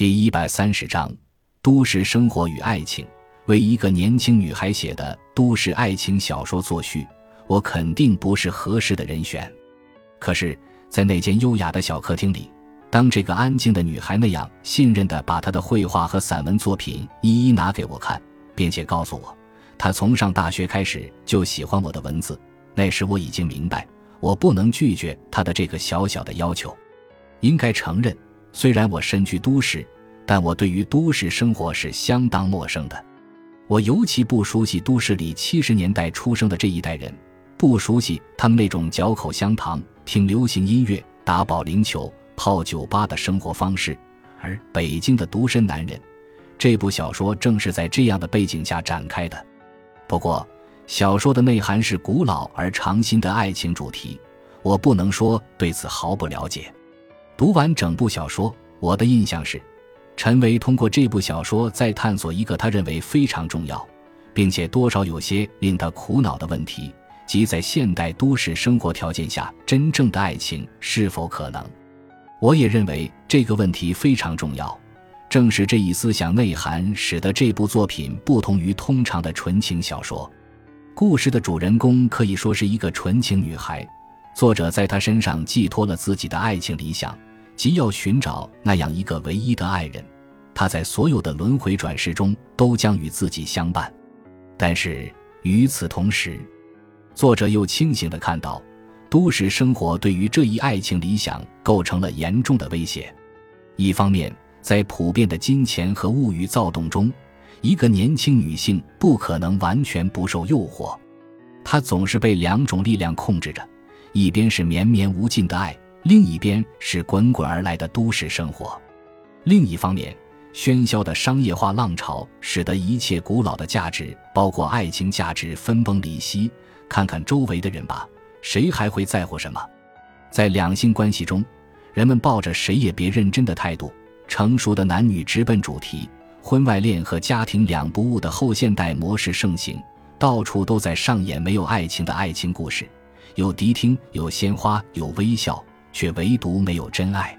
第一百三十章：都市生活与爱情。为一个年轻女孩写的都市爱情小说作序，我肯定不是合适的人选。可是，在那间优雅的小客厅里，当这个安静的女孩那样信任地把她的绘画和散文作品一一拿给我看，并且告诉我，她从上大学开始就喜欢我的文字，那时我已经明白，我不能拒绝她的这个小小的要求。应该承认，虽然我身居都市，但我对于都市生活是相当陌生的。我尤其不熟悉都市里七十年代出生的这一代人，不熟悉他们那种嚼口香糖、听流行音乐、打保龄球、泡酒吧的生活方式。而《北京的独身男人》这部小说正是在这样的背景下展开的。不过，小说的内涵是古老而长新的爱情主题，我不能说对此毫不了解。读完整部小说，我的印象是，陈维通过这部小说在探索一个他认为非常重要，并且多少有些令他苦恼的问题，即在现代都市生活条件下，真正的爱情是否可能？我也认为这个问题非常重要。正是这一思想内涵，使得这部作品不同于通常的纯情小说。故事的主人公可以说是一个纯情女孩，作者在她身上寄托了自己的爱情理想。即要寻找那样一个唯一的爱人，他在所有的轮回转世中都将与自己相伴。但是与此同时，作者又清醒地看到，都市生活对于这一爱情理想构成了严重的威胁。一方面，在普遍的金钱和物欲躁动中，一个年轻女性不可能完全不受诱惑，她总是被两种力量控制着：一边是绵绵无尽的爱。另一边是滚滚而来的都市生活，另一方面，喧嚣的商业化浪潮使得一切古老的价值，包括爱情价值，分崩离析。看看周围的人吧，谁还会在乎什么？在两性关系中，人们抱着“谁也别认真”的态度，成熟的男女直奔主题，婚外恋和家庭两不误的后现代模式盛行，到处都在上演没有爱情的爱情故事，有迪厅，有鲜花，有微笑。却唯独没有真爱。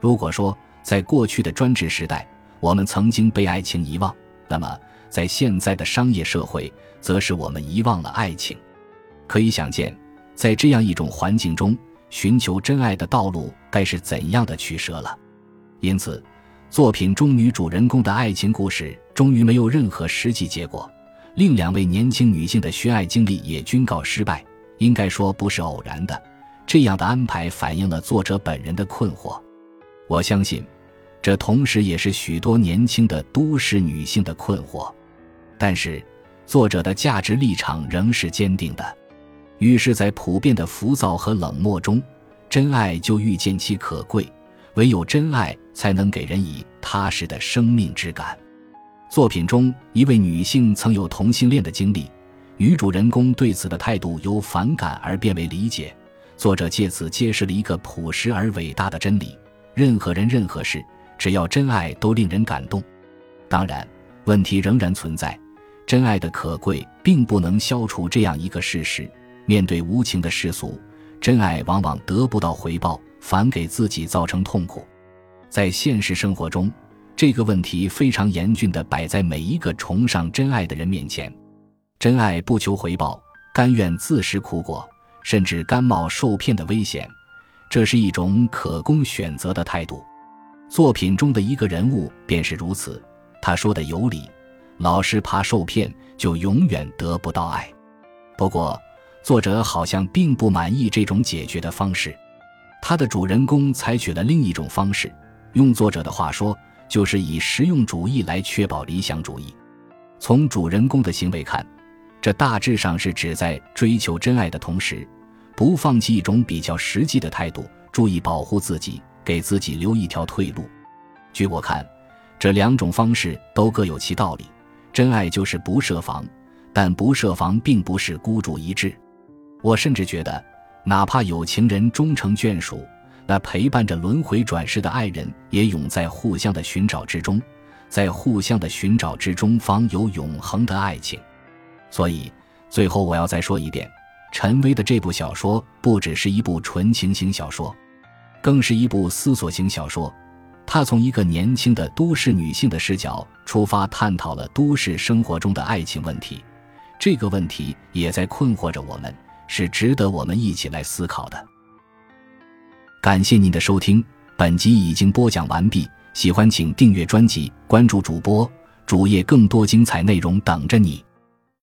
如果说在过去的专制时代，我们曾经被爱情遗忘，那么在现在的商业社会，则是我们遗忘了爱情。可以想见，在这样一种环境中，寻求真爱的道路该是怎样的曲折了。因此，作品中女主人公的爱情故事终于没有任何实际结果，另两位年轻女性的寻爱经历也均告失败。应该说，不是偶然的。这样的安排反映了作者本人的困惑，我相信，这同时也是许多年轻的都市女性的困惑。但是，作者的价值立场仍是坚定的。于是，在普遍的浮躁和冷漠中，真爱就遇见其可贵。唯有真爱，才能给人以踏实的生命之感。作品中一位女性曾有同性恋的经历，女主人公对此的态度由反感而变为理解。作者借此揭示了一个朴实而伟大的真理：任何人、任何事，只要真爱，都令人感动。当然，问题仍然存在，真爱的可贵并不能消除这样一个事实：面对无情的世俗，真爱往往得不到回报，反给自己造成痛苦。在现实生活中，这个问题非常严峻地摆在每一个崇尚真爱的人面前。真爱不求回报，甘愿自食苦果。甚至甘冒受骗的危险，这是一种可供选择的态度。作品中的一个人物便是如此。他说的有理：老是怕受骗，就永远得不到爱。不过，作者好像并不满意这种解决的方式。他的主人公采取了另一种方式，用作者的话说，就是以实用主义来确保理想主义。从主人公的行为看。这大致上是指在追求真爱的同时，不放弃一种比较实际的态度，注意保护自己，给自己留一条退路。据我看，这两种方式都各有其道理。真爱就是不设防，但不设防并不是孤注一掷。我甚至觉得，哪怕有情人终成眷属，那陪伴着轮回转世的爱人也永在互相的寻找之中，在互相的寻找之中，方有永恒的爱情。所以，最后我要再说一遍，陈薇的这部小说不只是一部纯情型小说，更是一部思索型小说。他从一个年轻的都市女性的视角出发，探讨了都市生活中的爱情问题。这个问题也在困惑着我们，是值得我们一起来思考的。感谢您的收听，本集已经播讲完毕。喜欢请订阅专辑，关注主播主页，更多精彩内容等着你。